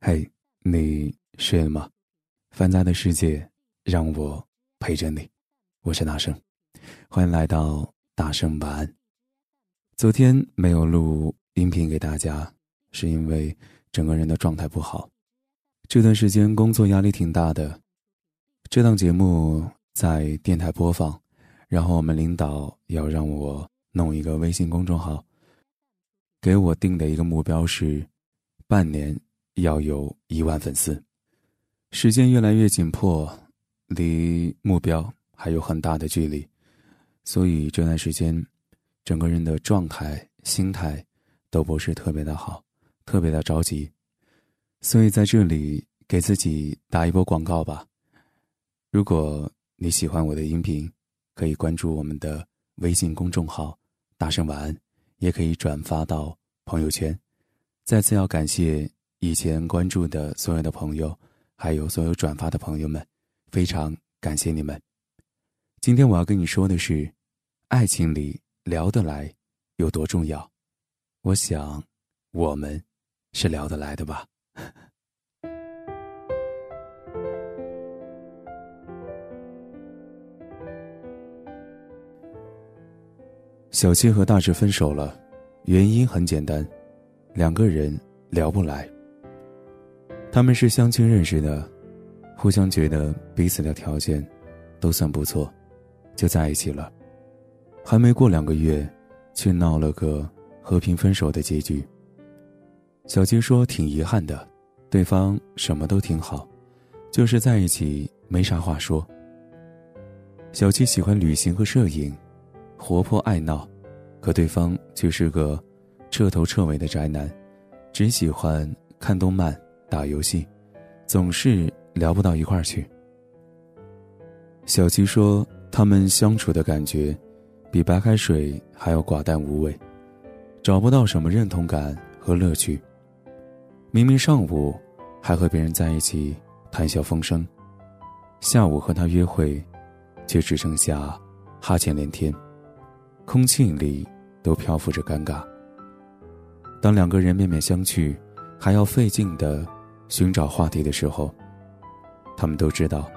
嘿，你睡了吗？繁杂的世界，让我陪着你。我是大圣，欢迎来到大圣晚安。昨天没有录音频给大家，是因为整个人的状态不好。这段时间工作压力挺大的。这档节目在电台播放，然后我们领导要让我弄一个微信公众号。给我定的一个目标是，半年要有一万粉丝。时间越来越紧迫，离目标还有很大的距离，所以这段时间，整个人的状态、心态都不是特别的好，特别的着急。所以在这里给自己打一波广告吧。如果你喜欢我的音频，可以关注我们的微信公众号“大声晚安”。也可以转发到朋友圈。再次要感谢以前关注的所有的朋友，还有所有转发的朋友们，非常感谢你们。今天我要跟你说的是，爱情里聊得来有多重要。我想，我们是聊得来的吧。小七和大志分手了，原因很简单，两个人聊不来。他们是相亲认识的，互相觉得彼此的条件都算不错，就在一起了。还没过两个月，却闹了个和平分手的结局。小七说挺遗憾的，对方什么都挺好，就是在一起没啥话说。小七喜欢旅行和摄影。活泼爱闹，可对方却是个彻头彻尾的宅男，只喜欢看动漫、打游戏，总是聊不到一块儿去。小七说，他们相处的感觉比白开水还要寡淡无味，找不到什么认同感和乐趣。明明上午还和别人在一起谈笑风生，下午和他约会，却只剩下哈欠连天。空气里都漂浮着尴尬。当两个人面面相觑，还要费劲的寻找话题的时候，他们都知道，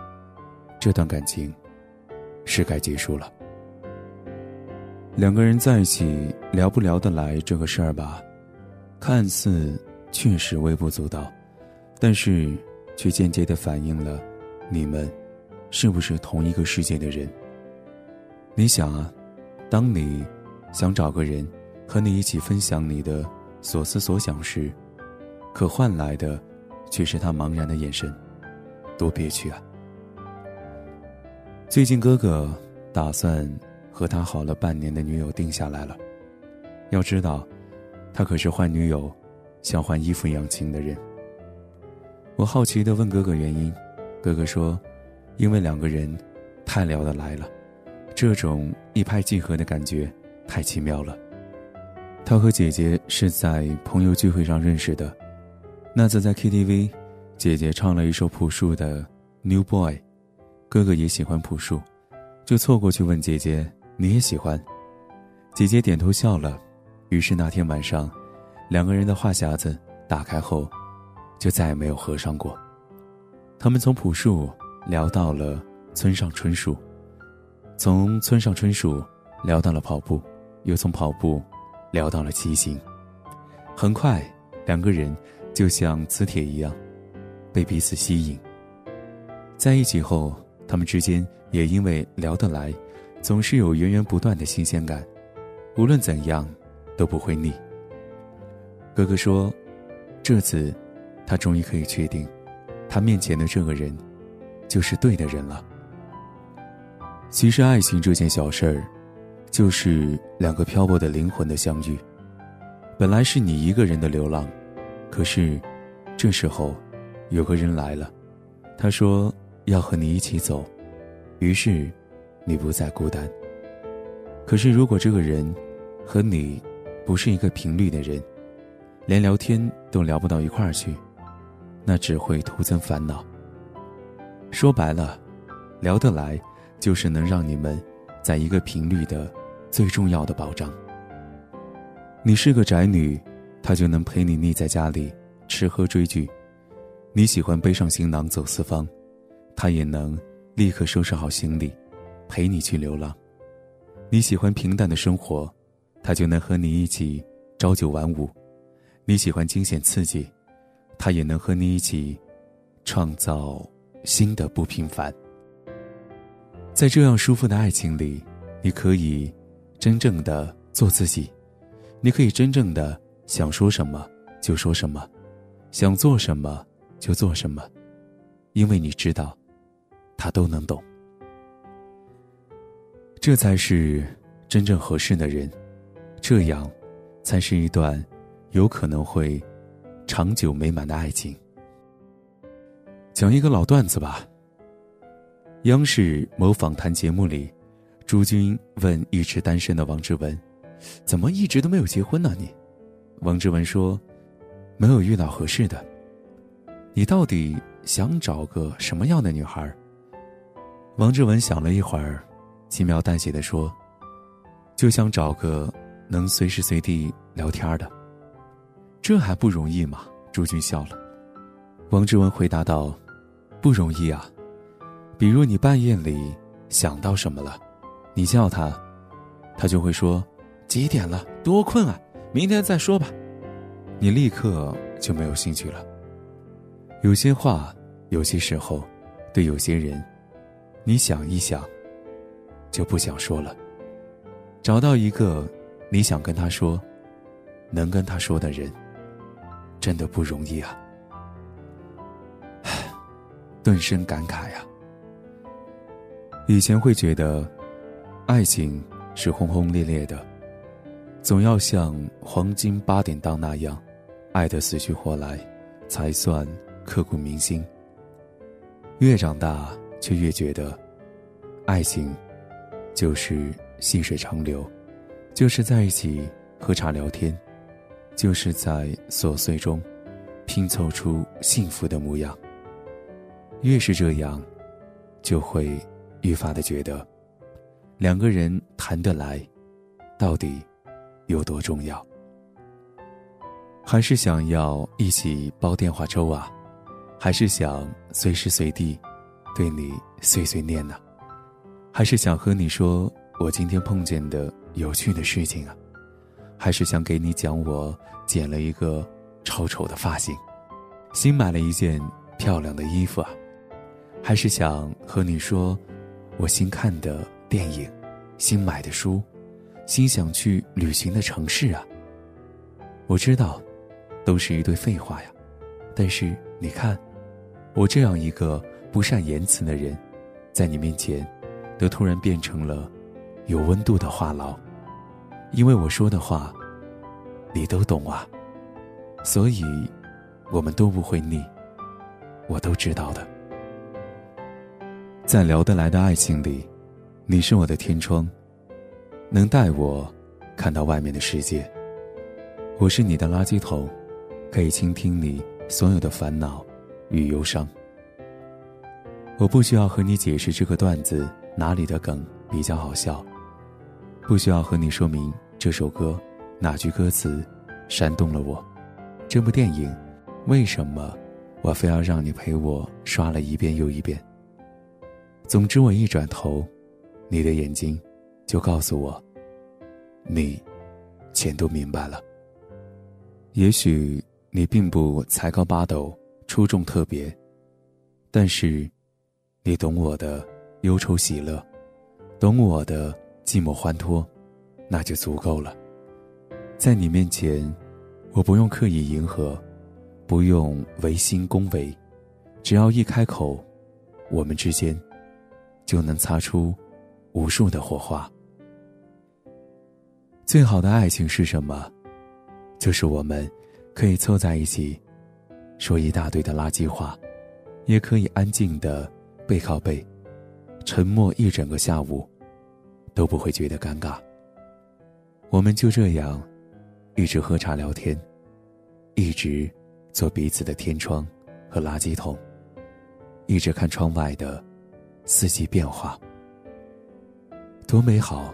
这段感情是该结束了。两个人在一起聊不聊得来这个事儿吧，看似确实微不足道，但是却间接的反映了你们是不是同一个世界的人。你想啊。当你想找个人和你一起分享你的所思所想时，可换来的却是他茫然的眼神，多憋屈啊！最近哥哥打算和他好了半年的女友定下来了。要知道，他可是换女友像换衣服一样勤的人。我好奇的问哥哥原因，哥哥说，因为两个人太聊得来了。这种一拍即合的感觉太奇妙了。他和姐姐是在朋友聚会上认识的，那次在 KTV，姐姐唱了一首朴树的《New Boy》，哥哥也喜欢朴树，就凑过去问姐姐：“你也喜欢？”姐姐点头笑了。于是那天晚上，两个人的话匣子打开后，就再也没有合上过。他们从朴树聊到了村上春树。从村上春树聊到了跑步，又从跑步聊到了骑行。很快，两个人就像磁铁一样，被彼此吸引。在一起后，他们之间也因为聊得来，总是有源源不断的新鲜感，无论怎样都不会腻。哥哥说：“这次，他终于可以确定，他面前的这个人，就是对的人了。”其实，爱情这件小事儿，就是两个漂泊的灵魂的相遇。本来是你一个人的流浪，可是，这时候，有个人来了，他说要和你一起走，于是，你不再孤单。可是，如果这个人和你不是一个频率的人，连聊天都聊不到一块儿去，那只会徒增烦恼。说白了，聊得来。就是能让你们在一个频率的最重要的保障。你是个宅女，他就能陪你腻在家里吃喝追剧；你喜欢背上行囊走四方，他也能立刻收拾好行李，陪你去流浪。你喜欢平淡的生活，他就能和你一起朝九晚五；你喜欢惊险刺激，他也能和你一起创造新的不平凡。在这样舒服的爱情里，你可以真正的做自己，你可以真正的想说什么就说什么，想做什么就做什么，因为你知道，他都能懂。这才是真正合适的人，这样，才是一段有可能会长久美满的爱情。讲一个老段子吧。央视某访谈节目里，朱军问一直单身的王志文：“怎么一直都没有结婚呢？”你，王志文说：“没有遇到合适的。”你到底想找个什么样的女孩？王志文想了一会儿，轻描淡写的说：“就想找个能随时随地聊天的。”这还不容易吗？朱军笑了。王志文回答道：“不容易啊。”比如你半夜里想到什么了，你叫他，他就会说：“几点了？多困啊！明天再说吧。”你立刻就没有兴趣了。有些话，有些时候，对有些人，你想一想，就不想说了。找到一个你想跟他说，能跟他说的人，真的不容易啊！唉，顿生感慨呀。以前会觉得，爱情是轰轰烈烈的，总要像黄金八点档那样，爱得死去活来，才算刻骨铭心。越长大，却越觉得，爱情就是细水长流，就是在一起喝茶聊天，就是在琐碎中拼凑出幸福的模样。越是这样，就会。愈发的觉得，两个人谈得来，到底有多重要？还是想要一起煲电话粥啊？还是想随时随地对你碎碎念呢？还是想和你说我今天碰见的有趣的事情啊？还是想给你讲我剪了一个超丑的发型，新买了一件漂亮的衣服啊？还是想和你说？我新看的电影，新买的书，心想去旅行的城市啊。我知道，都是一堆废话呀。但是你看，我这样一个不善言辞的人，在你面前，都突然变成了有温度的话痨。因为我说的话，你都懂啊。所以，我们都不会腻。我都知道的。在聊得来的爱情里，你是我的天窗，能带我看到外面的世界。我是你的垃圾桶，可以倾听你所有的烦恼与忧伤。我不需要和你解释这个段子哪里的梗比较好笑，不需要和你说明这首歌哪句歌词煽动了我，这部电影为什么我非要让你陪我刷了一遍又一遍。总之，我一转头，你的眼睛就告诉我，你全都明白了。也许你并不才高八斗、出众特别，但是你懂我的忧愁喜乐，懂我的寂寞欢脱，那就足够了。在你面前，我不用刻意迎合，不用违心恭维，只要一开口，我们之间。就能擦出无数的火花。最好的爱情是什么？就是我们可以凑在一起，说一大堆的垃圾话，也可以安静的背靠背，沉默一整个下午，都不会觉得尴尬。我们就这样，一直喝茶聊天，一直做彼此的天窗和垃圾桶，一直看窗外的。四季变化，多美好，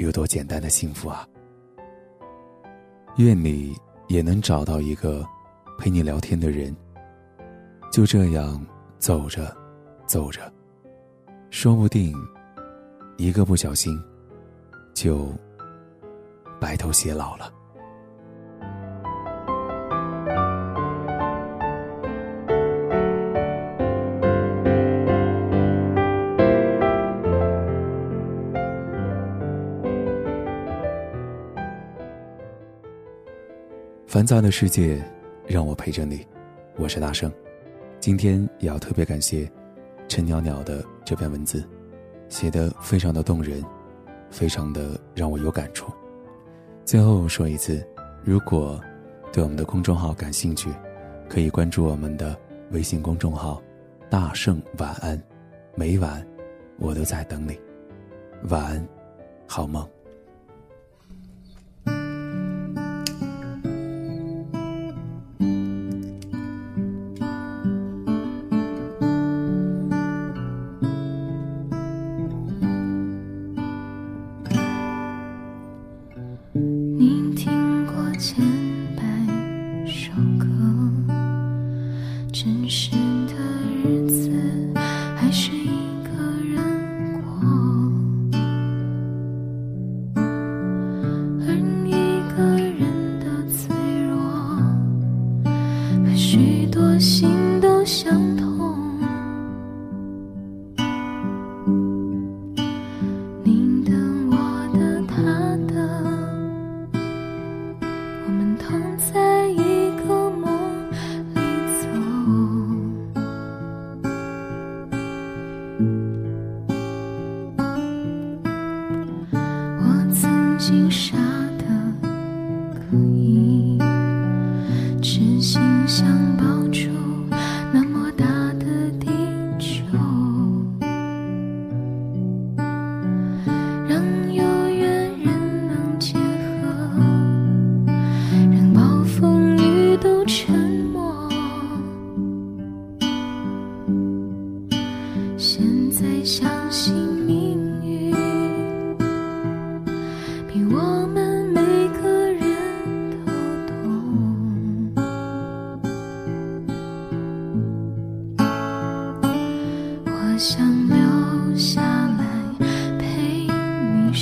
有多简单的幸福啊！愿你也能找到一个陪你聊天的人，就这样走着，走着，说不定一个不小心就白头偕老了。烦躁的世界，让我陪着你。我是大圣，今天也要特别感谢陈袅袅的这篇文字，写的非常的动人，非常的让我有感触。最后说一次，如果对我们的公众号感兴趣，可以关注我们的微信公众号“大圣晚安”，每晚我都在等你。晚安，好梦。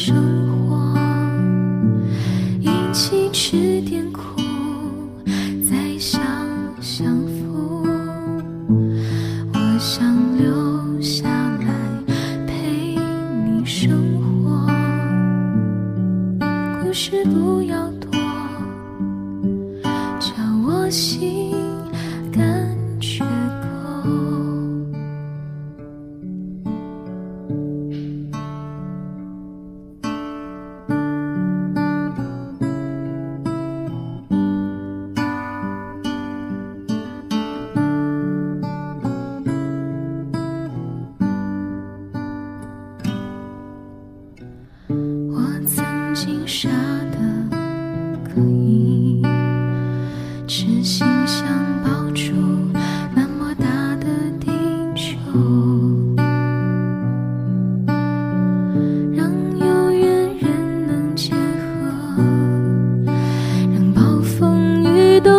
show.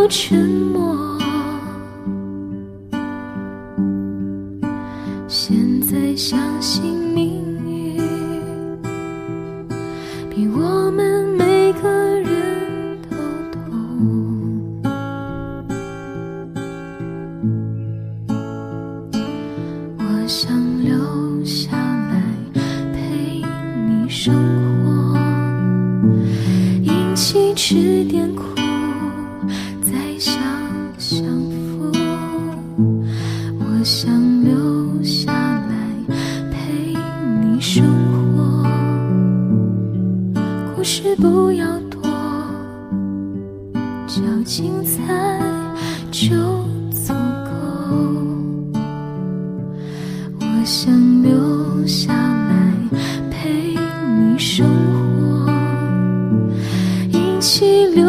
沉默。现在相信命运，比我们每个人都懂。我想留下来陪你生活，一起吃点苦。生活，一起流